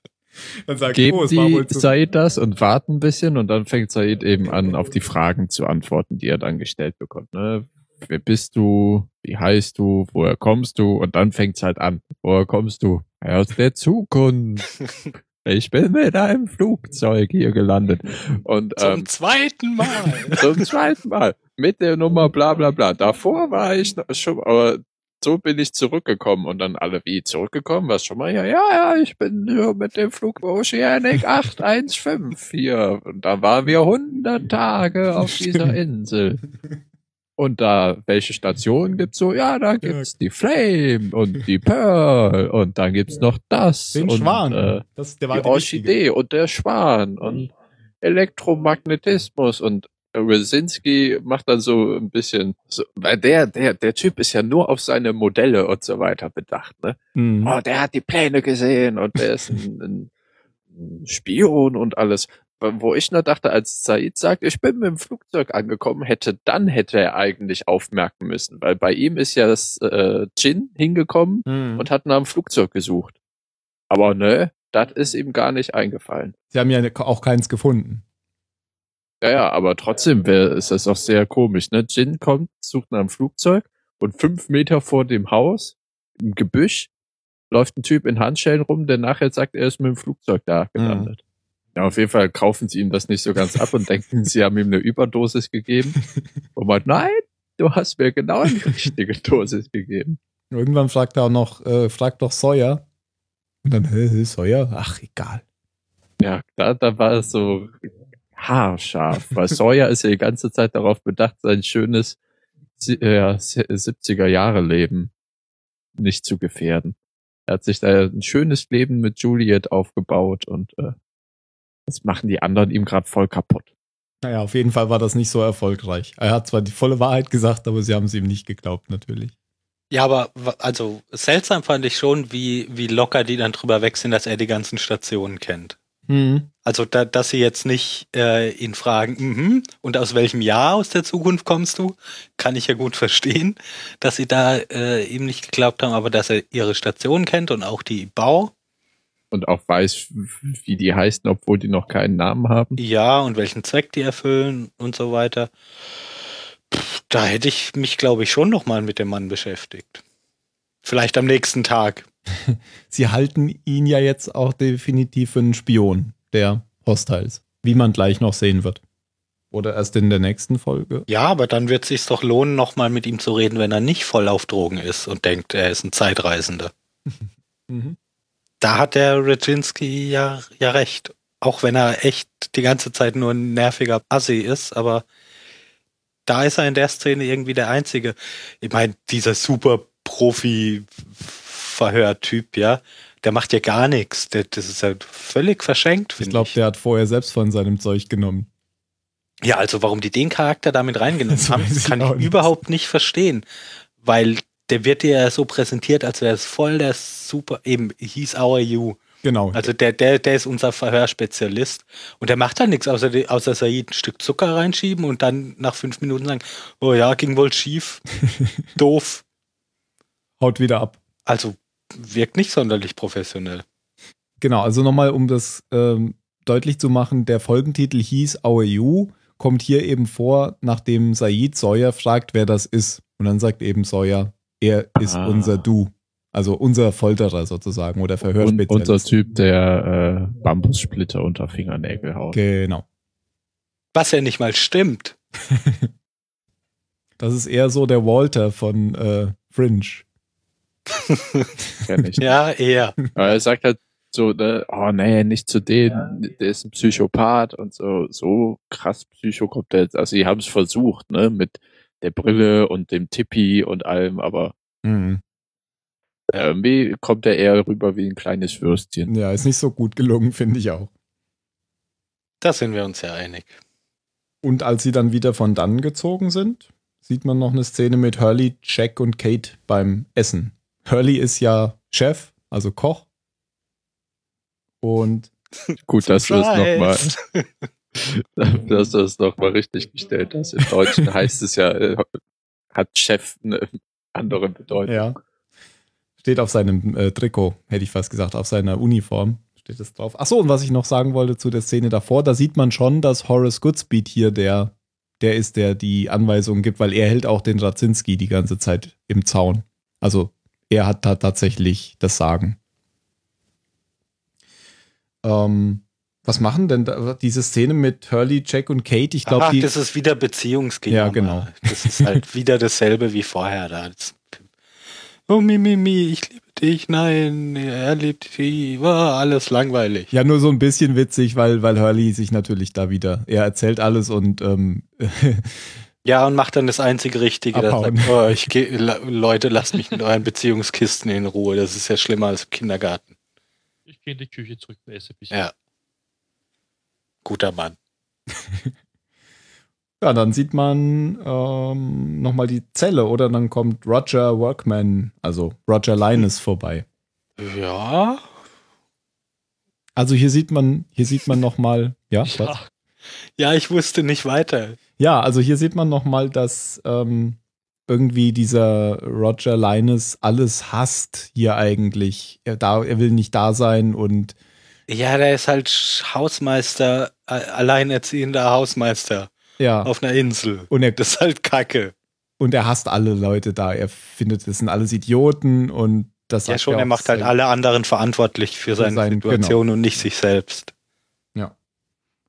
Dann sag ich, geben oh, die Said das und warten ein bisschen und dann fängt Said eben an, auf die Fragen zu antworten, die er dann gestellt bekommt. Ne? Wer bist du? Wie heißt du? Woher kommst du? Und dann fängt's halt an. Woher kommst du? Aus der Zukunft. Ich bin mit einem Flugzeug hier gelandet. Und Zum ähm, zweiten Mal. zum zweiten Mal. Mit der Nummer bla bla bla. Davor war ich noch schon, aber so bin ich zurückgekommen. Und dann alle, wie zurückgekommen? Was schon mal? Ja, ja, ja, ich bin nur mit dem Flug Oceanic 815 hier. Und da waren wir 100 Tage auf dieser Insel. Und da, welche Stationen gibt's so? Ja, da gibt's die Flame und die Pearl und dann gibt's noch das. den und, Schwan. Äh, das, der war die Wichtige. Orchidee und der Schwan und Elektromagnetismus und Rosinski macht dann so ein bisschen, so, weil der, der, der Typ ist ja nur auf seine Modelle und so weiter bedacht, ne? Mhm. Oh, der hat die Pläne gesehen und der ist ein, ein Spion und alles. Wo ich nur dachte, als Said sagt, ich bin mit dem Flugzeug angekommen, hätte, dann hätte er eigentlich aufmerken müssen, weil bei ihm ist ja das äh, Jin hingekommen Mhm. und hat nach dem Flugzeug gesucht. Aber ne, das ist ihm gar nicht eingefallen. Sie haben ja auch keins gefunden. Ja, ja, aber trotzdem wär, ist das auch sehr komisch, ne? Jin kommt, sucht nach einem Flugzeug und fünf Meter vor dem Haus, im Gebüsch, läuft ein Typ in Handschellen rum, der nachher sagt, er ist mit dem Flugzeug da gelandet. Ja, auf jeden Fall kaufen sie ihm das nicht so ganz ab und denken, sie haben ihm eine Überdosis gegeben. Und man, nein, du hast mir genau die richtige Dosis gegeben. Irgendwann fragt er auch noch, äh, fragt doch Sawyer. Und dann, hä, hä, Sawyer? Ach, egal. Ja, da, da war es so haarscharf, weil Sawyer ist ja die ganze Zeit darauf bedacht, sein schönes äh, ja, 70er Jahre Leben nicht zu gefährden. Er hat sich da ein schönes Leben mit Juliet aufgebaut und äh, das machen die anderen ihm gerade voll kaputt. Naja, auf jeden Fall war das nicht so erfolgreich. Er hat zwar die volle Wahrheit gesagt, aber sie haben es ihm nicht geglaubt, natürlich. Ja, aber also seltsam fand ich schon, wie, wie locker die dann drüber weg sind, dass er die ganzen Stationen kennt. Hm. Also, da, dass sie jetzt nicht äh, ihn fragen, mhm, und aus welchem Jahr aus der Zukunft kommst du, kann ich ja gut verstehen, dass sie da äh, ihm nicht geglaubt haben, aber dass er ihre Station kennt und auch die Bau, Und auch weiß, wie die heißen, obwohl die noch keinen Namen haben. ja, und welchen Zweck die erfüllen und so weiter. Pff, da hätte ich mich, glaube ich, schon nochmal mit dem Mann beschäftigt. Vielleicht am nächsten Tag. Sie halten ihn ja jetzt auch definitiv für einen Spion der Hostiles, wie man gleich noch sehen wird. Oder erst in der nächsten Folge. Ja, aber dann wird es sich doch lohnen, nochmal mit ihm zu reden, wenn er nicht voll auf Drogen ist und denkt, er ist ein Zeitreisender. Mhm. Da hat der Reginski ja, ja recht. Auch wenn er echt die ganze Zeit nur ein nerviger Assi ist, aber da ist er in der Szene irgendwie der Einzige. Ich meine, dieser super Profi-Verhörtyp, ja, der macht ja gar nichts. Der, das ist ja völlig verschenkt, Ich glaube, der hat vorher selbst von seinem Zeug genommen. Ja, also warum die den Charakter damit reingenommen haben, kann ich nicht. überhaupt nicht verstehen. Weil der wird ja so präsentiert, als wäre es voll der super, eben, he's our you. Genau. Also der, der, der ist unser Verhörspezialist und der macht da nichts, außer, außer Said ein Stück Zucker reinschieben und dann nach fünf Minuten sagen, oh ja, ging wohl schief, doof. Haut wieder ab. Also wirkt nicht sonderlich professionell. Genau, also nochmal, um das ähm, deutlich zu machen, der Folgentitel hieß Our You, kommt hier eben vor, nachdem Said Sawyer fragt, wer das ist. Und dann sagt eben Sawyer, er ist Ah. unser Du. Also unser Folterer sozusagen oder Und Verhörspezialist. unser Typ, der äh, Bambussplitter unter Fingernägel haut. Genau. Was ja nicht mal stimmt. Das ist eher so der Walter von äh, Fringe. Ja, eher. Aber er sagt halt so, ne, oh nee, nicht zu denen, der ist ein Psychopath und so, so krass Psycho kommt der jetzt. Also sie haben es versucht, ne, mit der Brille und dem Tippi und allem, aber Mhm. irgendwie kommt er eher rüber wie ein kleines Würstchen. Ja, ist nicht so gut gelungen, finde ich auch. Da sind wir uns ja einig. Und als sie dann wieder von dann gezogen sind, sieht man noch eine Szene mit Hurley, Jack und Kate beim Essen. Hurley ist ja Chef, also Koch. Und Gut, dass du es nochmal, dass du es nochmal richtig gestellt hast. Im Deutschen heißt es ja, äh, hat Chef eine andere Bedeutung. ja, steht auf seinem äh, Trikot, hätte ich fast gesagt, auf seiner Uniform steht es drauf. Achso, und was ich noch sagen wollte zu der Szene davor, da sieht man schon, dass Horace Goodspeed hier der, der ist, der die Anweisungen gibt, weil er hält auch den Radzinski die ganze Zeit im Zaun. Also er hat da tatsächlich das Sagen. Ähm, was machen denn da, diese Szene mit Hurley, Jack und Kate? Ich glaube, das ist wieder Beziehungsgejammer. Ja, genau. Das ist halt wieder dasselbe wie vorher da. Oh, mi, mi, mi, ich liebe dich, nein, er liebt dich, war alles langweilig. Ja, nur so ein bisschen witzig, weil, weil Hurley sich natürlich da wieder, er erzählt alles und ähm, Ja, und macht dann das einzige Richtige. Sagt, oh, ich geh, Leute, lasst mich mit euren Beziehungskisten in Ruhe. Das ist ja schlimmer als im Kindergarten. Ich gehe in die Küche zurück, da esse ein bisschen. Ja. Guter Mann. ja, dann sieht man ähm, nochmal die Zelle oder dann kommt Roger Workman, also Roger Linus vorbei. Ja. Also hier sieht man, hier sieht man nochmal, ja, was? Ja, Ja, ich wusste nicht weiter. Ja, also hier sieht man nochmal, dass ähm, irgendwie dieser Roger Linus alles hasst hier eigentlich. Er, da, er will nicht da sein und Ja, der ist halt Hausmeister, alleinerziehender Hausmeister ja, auf einer Insel. und er, Das ist halt Kacke. und er hasst alle Leute da. Er findet, das sind alles Idioten und das Ja, schon, er er macht halt alle anderen verantwortlich für seine sein- Situation und nicht sich selbst.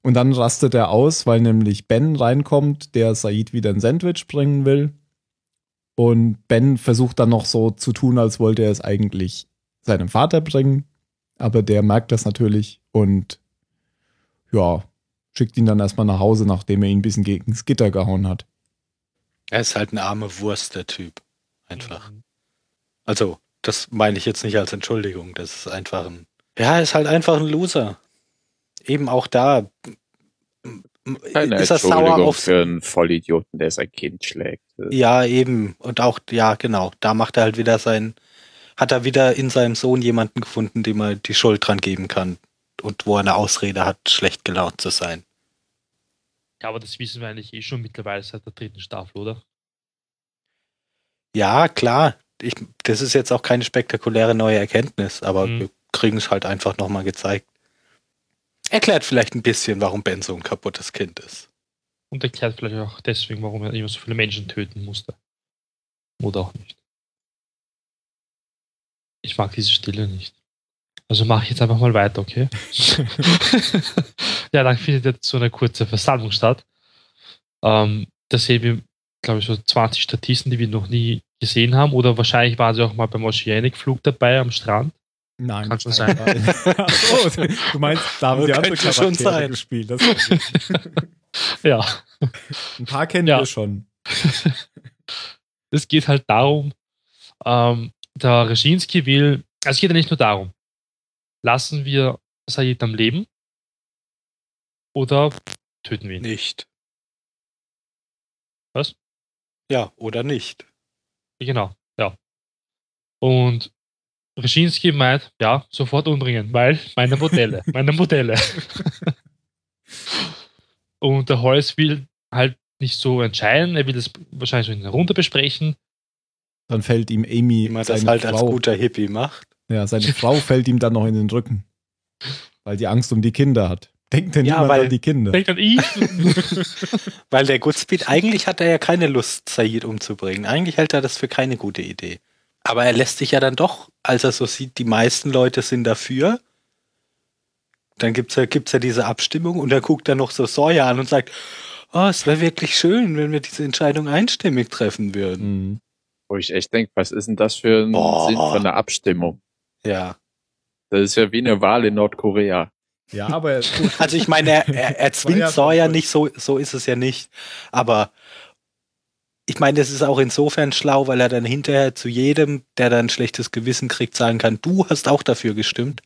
Und dann rastet er aus, weil nämlich Ben reinkommt, der Said wieder ein Sandwich bringen will. Und Ben versucht dann noch so zu tun, als wollte er es eigentlich seinem Vater bringen. Aber der merkt das natürlich und ja, schickt ihn dann erstmal nach Hause, nachdem er ihn ein bisschen gegen das Gitter gehauen hat. Er ist halt eine arme Wurst, der Typ. Einfach. Also, das meine ich jetzt nicht als Entschuldigung. Das ist einfach ein. Ja, er ist halt einfach ein Loser. Eben auch da. Keine ist er sauer auf für einen Vollidioten, der sein Kind schlägt. Ja, eben. Und auch, ja, genau. Da macht er halt wieder sein, hat er wieder in seinem Sohn jemanden gefunden, dem er die Schuld dran geben kann. Und wo er eine Ausrede hat, schlecht gelaunt zu sein. Ja, aber das wissen wir eigentlich eh schon mittlerweile seit der dritten Staffel, oder? Ja, klar. Ich, das ist jetzt auch keine spektakuläre neue Erkenntnis, aber Mhm. wir kriegen es halt einfach nochmal gezeigt. Erklärt vielleicht ein bisschen, warum Ben so ein kaputtes Kind ist. Und erklärt vielleicht auch deswegen, warum er immer so viele Menschen töten musste. Oder auch nicht. Ich mag diese Stille nicht. Also mache ich jetzt einfach mal weiter, okay? ja, dann findet jetzt so eine kurze Versammlung statt. Ähm, da sehen wir, glaube ich, so 20 Statisten, die wir noch nie gesehen haben. Oder wahrscheinlich waren sie auch mal beim Oceanic-Flug dabei am Strand. Nein. Kann schon nein, nein. Ach so, du meinst, da haben sie andere Könnte schon Charaktere sein. gespielt. Das Ja. ein paar kennen Ja. wir schon. es geht halt darum, ähm, der Reschinski will, also es geht ja nicht nur darum, lassen wir Said am Leben oder töten wir ihn? Nicht. Was? Ja, oder nicht. Genau, ja. Und Reschinski meint, ja, sofort umbringen, weil meine Modelle, meine Modelle. Und der Holz will halt nicht so entscheiden, er will das wahrscheinlich so in der Runde besprechen. Dann fällt ihm Amy, Wie man das halt als Frau, guter Hippie macht. ja, seine Frau fällt ihm dann noch in den Rücken. Weil die Angst um die Kinder hat. Denkt denn Ja, niemand weil- an die Kinder? Denkt an ihn. Weil der Goodspeed, eigentlich hat er ja keine Lust, Said umzubringen. Eigentlich hält er das für keine gute Idee. Aber er lässt sich ja dann doch, als er so sieht, die meisten Leute sind dafür. Dann gibt's ja, gibt's ja diese Abstimmung und er guckt dann noch so Sawyer an und sagt, oh, es wäre wirklich schön, wenn wir diese Entscheidung einstimmig treffen würden. Mhm. Wo ich echt denke, was ist denn das für ein Boah. Sinn von einer Abstimmung? Ja. Das ist ja wie eine Wahl in Nordkorea. Ja, aber Also ich meine, er, er, er zwingt Sawyer nicht, so, so ist es ja nicht. Aber ich meine, das ist auch insofern schlau, weil er dann hinterher zu jedem, der dann ein schlechtes Gewissen kriegt, sagen kann, du hast auch dafür gestimmt.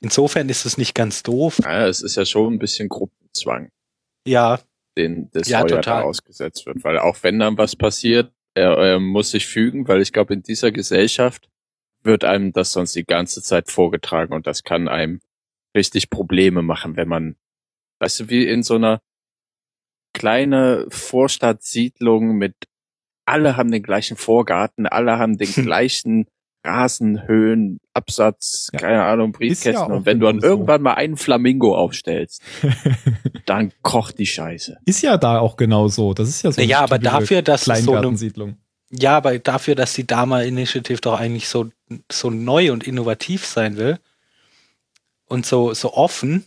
Insofern ist es nicht ganz doof. Ja, es ist ja schon ein bisschen Gruppenzwang, Ja, den das Ja, Sawyer da ausgesetzt wird. Weil auch wenn dann was passiert, er, er muss sich fügen, weil ich glaube, in dieser Gesellschaft wird einem das sonst die ganze Zeit vorgetragen und das kann einem richtig Probleme machen, wenn man, weißt du, wie in so einer kleine Vorstadtsiedlung mit alle haben den gleichen Vorgarten, alle haben den gleichen Rasenhöhen, Absatz, Ja. keine Ahnung, ja Briefkästen. auch und wenn du dann so. irgendwann mal einen Flamingo aufstellst, dann kocht die Scheiße. ist ja da auch genau so. Das ist ja so. eine ja, aber dafür, dass so eine, ja, aber dafür, dass die Dama Initiative doch eigentlich so, so neu und innovativ sein will und so, so offen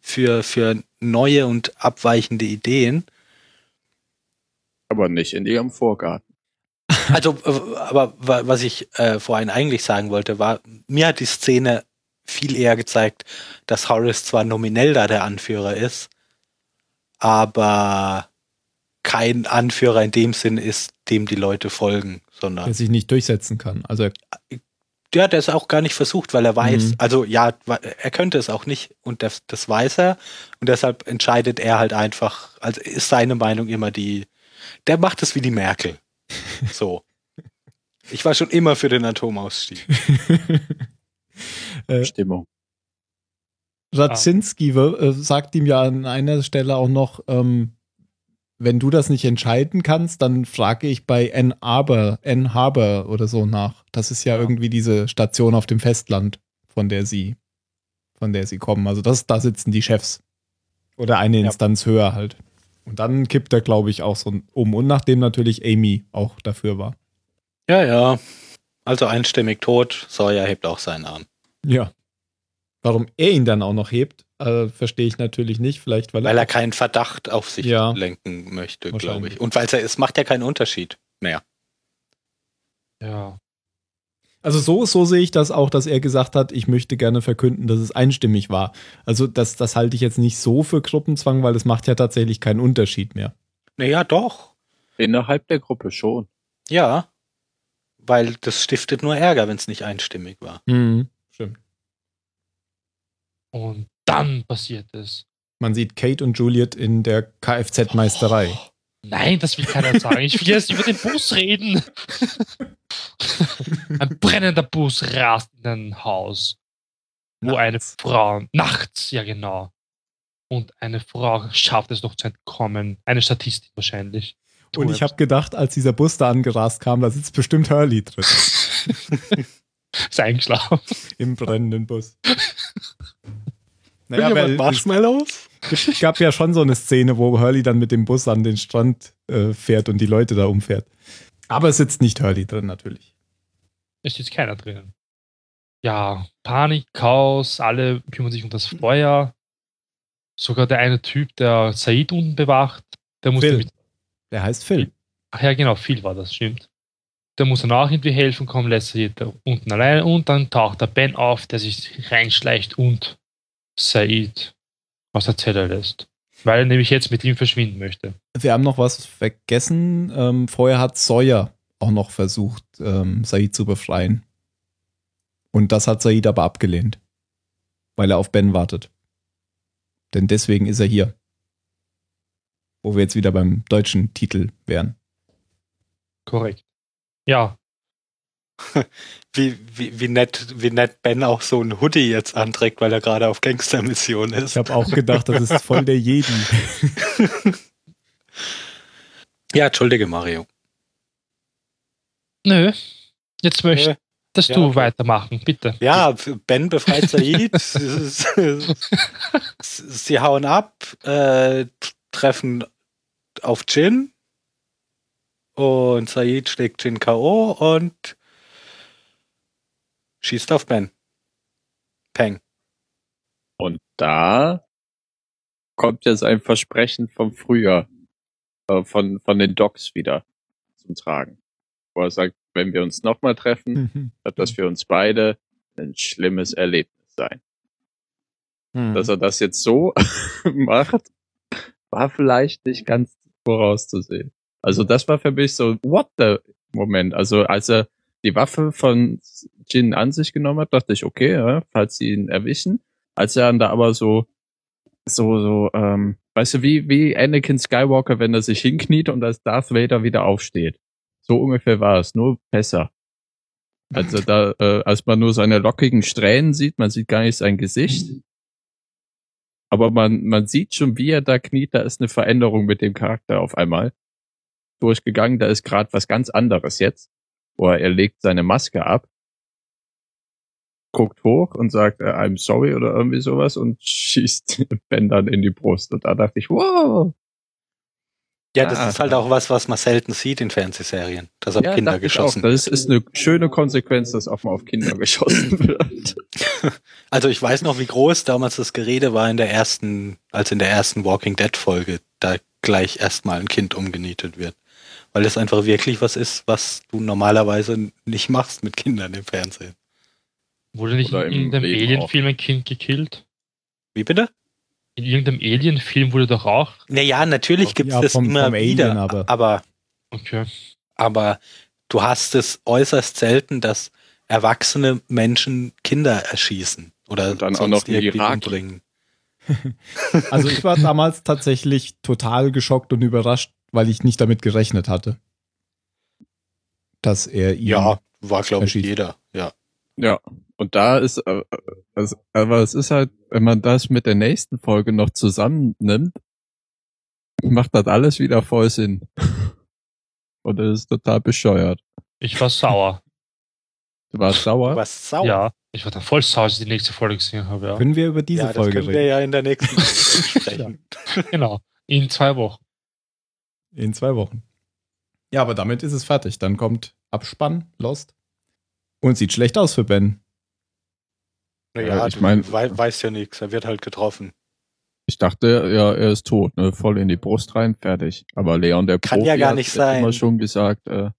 für, für neue und abweichende Ideen, Aber nicht in ihrem Vorgarten. Also, äh, aber wa- was ich äh, vorhin eigentlich sagen wollte, war, mir hat die Szene viel eher gezeigt, dass Horace zwar nominell da der Anführer ist, aber kein Anführer in dem Sinn ist, dem die Leute folgen, sondern Der sich nicht durchsetzen kann. Also der hat es auch gar nicht versucht, weil er weiß, Mhm. also ja, er könnte es auch nicht und das, das weiß er und deshalb entscheidet er halt einfach, also ist seine Meinung immer die, der macht es wie die Merkel. So. Ich war schon immer für den Atomausstieg. äh, Stimmung. Radzinski wir- äh, sagt ihm ja an einer Stelle auch noch, ähm, wenn du das nicht entscheiden kannst, dann frage ich bei Ann Arbor, Ann Harbor oder so nach. Das ist ja, Ja. irgendwie diese Station auf dem Festland, von der sie, von der sie kommen. Also das, da sitzen die Chefs. Oder eine Ja. Instanz höher halt. Und dann kippt er, glaube ich, auch so um. Und nachdem natürlich Amy auch dafür war. Ja, ja. Also einstimmig tot, Sawyer hebt auch seinen Arm. Ja. Warum er ihn dann auch noch hebt, äh, verstehe ich natürlich nicht. Vielleicht, weil, Weil er keinen Verdacht auf sich Ja. lenken möchte, glaube ich. Und weil es es macht ja keinen Unterschied mehr. Ja. Also so, so sehe ich das auch, dass er gesagt hat, ich möchte gerne verkünden, dass es einstimmig war. Also das, das halte ich jetzt nicht so für Gruppenzwang, weil es macht ja tatsächlich keinen Unterschied mehr. Naja, doch. Innerhalb der Gruppe schon. Ja. Weil das stiftet nur Ärger, wenn es nicht einstimmig war. Mhm. Stimmt. Und dann passiert es. Man sieht Kate und Juliet in der Kfz-Meisterei. Nein, das will keiner sagen. Ich will jetzt über den Bus reden. Ein brennender Bus rast in ein Haus, wo eine Frau nachts, ja genau. Und eine Frau schafft es noch zu entkommen. Eine Statistik wahrscheinlich. Und ich habe gedacht, als dieser Bus da angerast kam, da sitzt bestimmt Hurley drin. ist eingeschlafen. Im brennenden Bus. Naja, weil Marshmallows? Es gab ja schon so eine Szene, wo Hurley dann mit dem Bus an den Strand äh, fährt und die Leute da umfährt. Aber es sitzt nicht Hurley drin, natürlich. Es sitzt keiner drin. Ja, Panik, Chaos, alle kümmern sich um das Feuer. Sogar der eine Typ, der Said unten bewacht, der musste Phil. mit. Der heißt Phil. Ach ja, genau, viel war das, stimmt. Der muss dann auch irgendwie helfen, kommen lässt sich da unten alleine und dann taucht der Ben auf, der sich reinschleicht und Said aus der Zelle lässt. Weil er nämlich jetzt mit ihm verschwinden möchte. Wir haben noch was vergessen. Ähm, vorher hat Sawyer auch noch versucht, ähm, Said zu befreien. Und das hat Said aber abgelehnt. Weil er auf Ben wartet. Denn deswegen ist er hier. Wo wir jetzt wieder beim deutschen Titel wären. Korrekt. Ja, Wie, wie, wie, nett, wie nett Ben auch so ein Hoodie jetzt anträgt, weil er gerade auf Gangstermission ist. Ich habe auch gedacht, das ist voll der Jedi. ja, entschuldige, Mario. nö. Jetzt möchtest Nö. du Ja, okay. weitermachen, bitte. Ja, Ben befreit Said. Sie hauen ab, äh, treffen auf Jin. Und Said schlägt Jin K.O. und schießt auf Ben. Peng. Und da kommt jetzt ein Versprechen vom Frühjahr, äh, von, von den Docs wieder zum Tragen. Wo er sagt, wenn wir uns nochmal treffen, Mhm. wird das für uns beide ein schlimmes Erlebnis sein. Mhm. Dass er das jetzt so macht, war vielleicht nicht ganz vorauszusehen. Also das war für mich so, what the Moment. Also als er die Waffe von Jin an sich genommen hat, dachte ich, okay, ja, falls sie ihn erwischen. Als er dann da aber so, so, so, ähm, weißt du, wie, wie Anakin Skywalker, wenn er sich hinkniet und als Darth Vader wieder aufsteht. So ungefähr war es, nur besser. Also da, äh, als man nur seine lockigen Strähnen sieht, man sieht gar nicht sein Gesicht. Aber man, man sieht schon, wie er da kniet, da ist eine Veränderung mit dem Charakter auf einmal durchgegangen. Da ist gerade was ganz anderes jetzt. Wo er, legt seine Maske ab, guckt hoch und sagt, äh, I'm sorry oder irgendwie sowas und schießt Ben dann in die Brust. Und da dachte ich, wow. Ja, das Ah. ist halt auch was, was man selten sieht in Fernsehserien, dass auf Ja, Kinder geschossen auch. Das ist eine schöne Konsequenz, dass auch mal auf Kinder geschossen wird. Also ich weiß noch, wie groß damals das Gerede war in der ersten, als in der ersten Walking Dead Folge, da gleich erstmal ein Kind umgenietet wird. Weil das einfach wirklich was ist, was du normalerweise nicht machst mit Kindern im Fernsehen. Wurde nicht Oder in irgendeinem Alien-Film ein Kind gekillt? Wie bitte? In irgendeinem Alien-Film wurde doch auch. Naja, natürlich gibt's Ja, das vom- immer vom Alien wieder, aber. aber, Okay. aber du hast es äußerst selten, dass erwachsene Menschen Kinder erschießen oder Und dann auch sonst noch irgendwie Irak. umbringen. Also ich war damals tatsächlich total geschockt und überrascht, weil ich nicht damit gerechnet hatte. Dass er ihn. Ja, war glaube ich jeder. Ja. Ja, und da ist, äh, also, aber es ist halt, wenn man das mit der nächsten Folge noch zusammennimmt, macht das alles wieder voll Sinn. Und das ist total bescheuert. Ich war sauer. Du warst sauer? Du warst sauer. ja, ich war dann voll sauer, als ich die nächste Folge gesehen habe. Ja. Können wir über diese ja, das Folge können wir reden? ja in der nächsten Folge sprechen. Genau. In zwei Wochen. In zwei Wochen. Ja, aber damit ist es fertig. Dann kommt Abspann, Lost. Und sieht schlecht aus für Ben. Naja, Ja, ich du mein- wei weißt ja nichts, er wird halt getroffen. Ich dachte, ja, er ist tot, ne? Voll in die Brust rein, fertig. Aber Leon, der Kann Profi, ja gar hat nicht sein. immer schon gesagt, äh,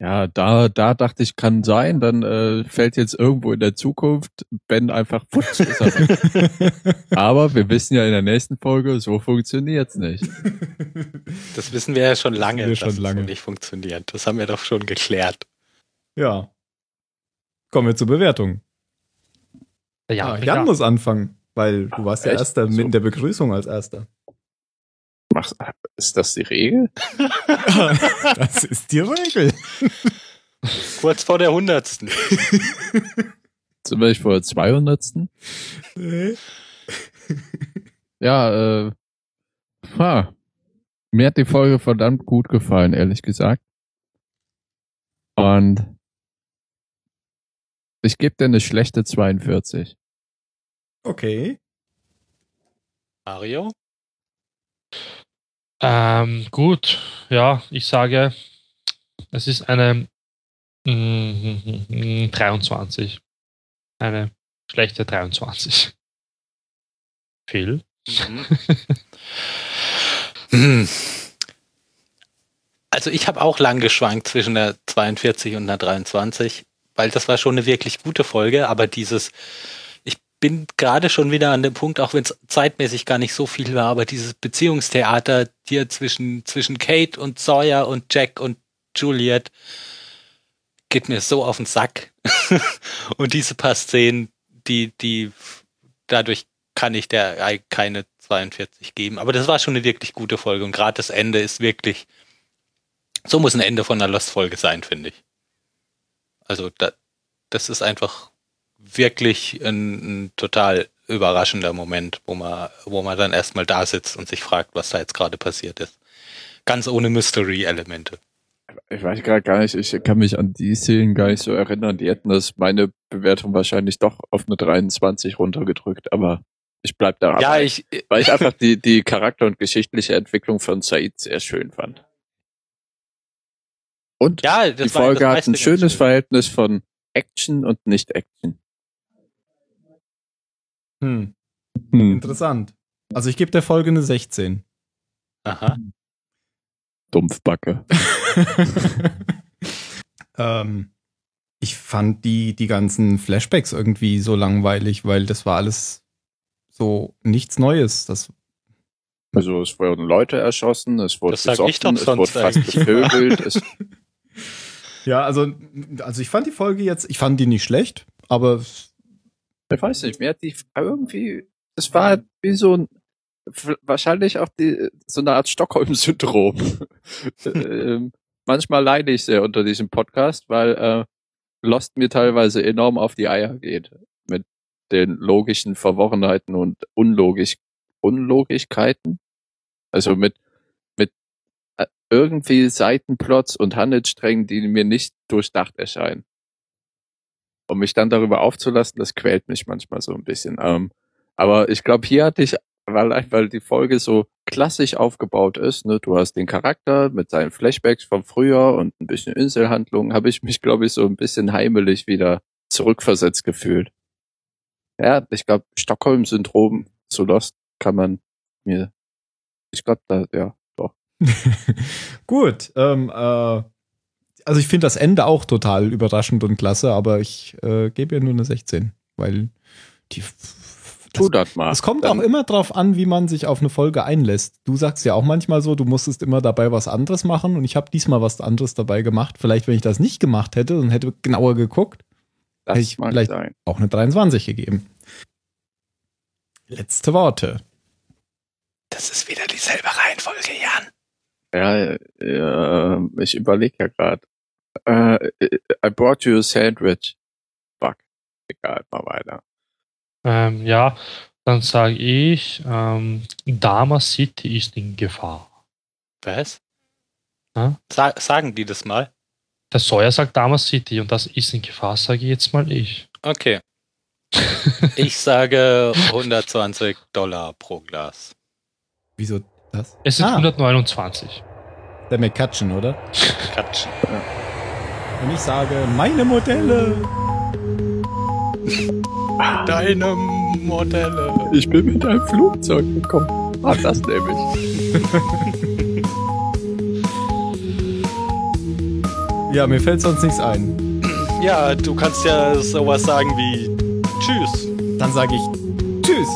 ja, da, da dachte ich, kann sein, dann äh, fällt jetzt irgendwo in der Zukunft Ben einfach futsch, ist er weg. Aber wir wissen ja in der nächsten Folge, so funktioniert's nicht. Das wissen wir ja schon Das lange, schon dass es lange. so nicht funktioniert. Das haben wir doch schon geklärt. ja. Kommen wir zur Bewertung. Ja, Jan, Jan muss anfangen. Weil du warst ja Echt? Erster So. mit der Begrüßung als Erster. Machst, ist das die Regel? das ist die Regel. Kurz vor der hundertsten. Wir nicht vor der 200. Ja, äh, ha. mir hat die Folge verdammt gut gefallen, ehrlich gesagt. Und ich gebe dir eine schlechte 42. Okay. Mario? Ähm, gut, ja, ich sage, es ist eine mm, 23. Eine schlechte 23. Phil? Mhm. Hm. Also ich habe auch lang geschwankt zwischen der 42 und der 23, weil das war schon eine wirklich gute Folge, aber dieses, bin gerade schon wieder an dem Punkt, auch wenn es zeitmäßig gar nicht so viel war, aber dieses Beziehungstheater hier zwischen, zwischen Kate und Sawyer und Jack und Juliet geht mir so auf den Sack. und diese paar Szenen, die, die, dadurch kann ich der ei- keine 42 geben. Aber das war schon eine wirklich gute Folge und gerade das Ende ist wirklich, so muss ein Ende von einer Lost-Folge sein, finde ich. Also da, das ist einfach wirklich ein, ein total überraschender Moment, wo man, wo man dann erstmal da sitzt und sich fragt, was da jetzt gerade passiert ist. Ganz ohne Mystery-Elemente. Ich weiß gerade gar nicht, ich kann mich an die Szenen gar nicht so erinnern. Die hätten das meine Bewertung wahrscheinlich doch auf eine 23 runtergedrückt, aber ich bleib da. Ja, ich, weil ich einfach die, die Charakter- und geschichtliche Entwicklung von Said sehr schön fand. Und ja, die war- Folge das hat ein schönes schön. Verhältnis von Action und Nicht-Action. Hm. Hm. Interessant. Also ich gebe der Folge eine 16. Aha. Dumpfbacke. ähm, ich fand die, die ganzen Flashbacks irgendwie so langweilig, weil das war alles so nichts Neues. Das, Also es wurden Leute erschossen, es wurde doch es wurde fast gevögelt. ja, also, also ich fand die Folge jetzt, ich fand die nicht schlecht, aber ich weiß nicht, hat die irgendwie, es war wie so ein, wahrscheinlich auch die, so eine Art Stockholm-Syndrom. ähm, manchmal leide ich sehr unter diesem Podcast, weil äh, Lost mir teilweise enorm auf die Eier geht. Mit den logischen Verworrenheiten und Unlogisch Unlogigkeiten. Also mit, mit äh, irgendwie Seitenplots und Handelssträngen, die mir nicht durchdacht erscheinen. Um mich dann darüber aufzulassen, das quält mich manchmal so ein bisschen. Ähm, aber ich glaube, hier hatte ich, weil, weil die Folge so klassisch aufgebaut ist, ne, du hast den Charakter mit seinen Flashbacks von früher und ein bisschen Inselhandlungen, habe ich mich, glaube ich, so ein bisschen heimelig wieder zurückversetzt gefühlt. Ja, ich glaube, Stockholm-Syndrom zu Lost kann man mir, ich glaube, da, ja, doch. Gut. Ähm, äh, also ich finde das Ende auch total überraschend und klasse, aber ich äh, gebe ihr nur eine 16, weil die. Tu das mal. Es kommt Dann- auch immer drauf an, wie man sich auf eine Folge einlässt. Du sagst ja auch manchmal so, du musstest immer dabei was anderes machen und ich habe diesmal was anderes dabei gemacht. Vielleicht, wenn ich das nicht gemacht hätte und hätte genauer geguckt, Das hätte ich vielleicht sein. auch eine 23 gegeben. Letzte Worte. Das ist wieder dieselbe Reihenfolge, Jan. Ja, ja ich überlege ja gerade. Äh, I brought you a sandwich. Fuck. Egal, mal weiter. Ähm, ja, dann sage ich, ähm, Dama City ist in Gefahr. Was? Hä? Sa sagen die das mal? Der Sawyer sagt Dama City und das ist in Gefahr, sage jetzt mal ich. Okay. Ich sage 120 Dollar pro Glas. Wieso das? Es sind Ah. 129. Der McCutcheon, oder? Katschen. Und ich sage, meine Modelle. Deine Modelle. Ich bin mit einem Flugzeug gekommen. Ah, das nehme ich. Ja, mir fällt sonst nichts ein. Ja, du kannst ja sowas sagen wie Tschüss. Dann sage ich Tschüss.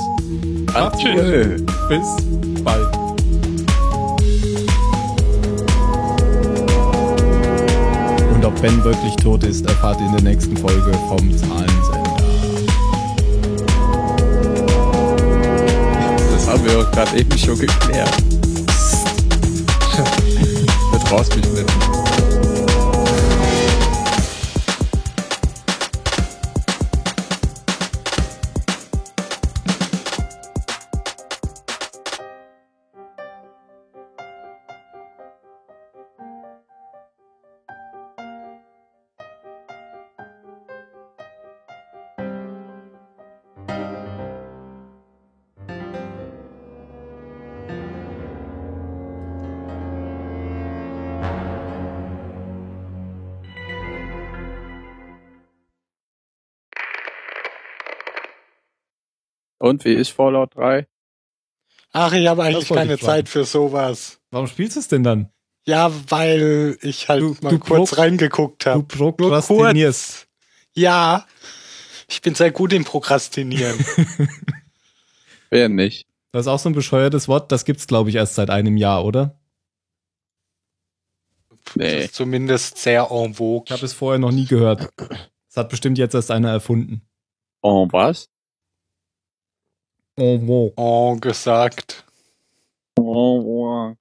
Gut. Tschüss. Bis Ben wirklich tot ist, erfahrt ihr in der nächsten Folge vom Zahlensender. Das haben wir gerade eben schon geklärt. Vertraust mich nicht. Und wie ist Fallout 3? Ach, ich habe eigentlich keine ich. Zeit für sowas. Warum spielst du es denn dann? Ja, weil ich halt Du- mal du kurz pro- reingeguckt Du habe. prokrastinierst. Ja, ich bin sehr gut im Prokrastinieren. Wer nicht? Das ist auch so ein bescheuertes Wort, das gibt's glaube ich erst seit einem Jahr, oder? Das Nee. ist zumindest sehr en vogue. Ich habe es vorher noch nie gehört. Das hat bestimmt jetzt erst einer erfunden. Oh, was? Oh, wow. en gesagt. Oh,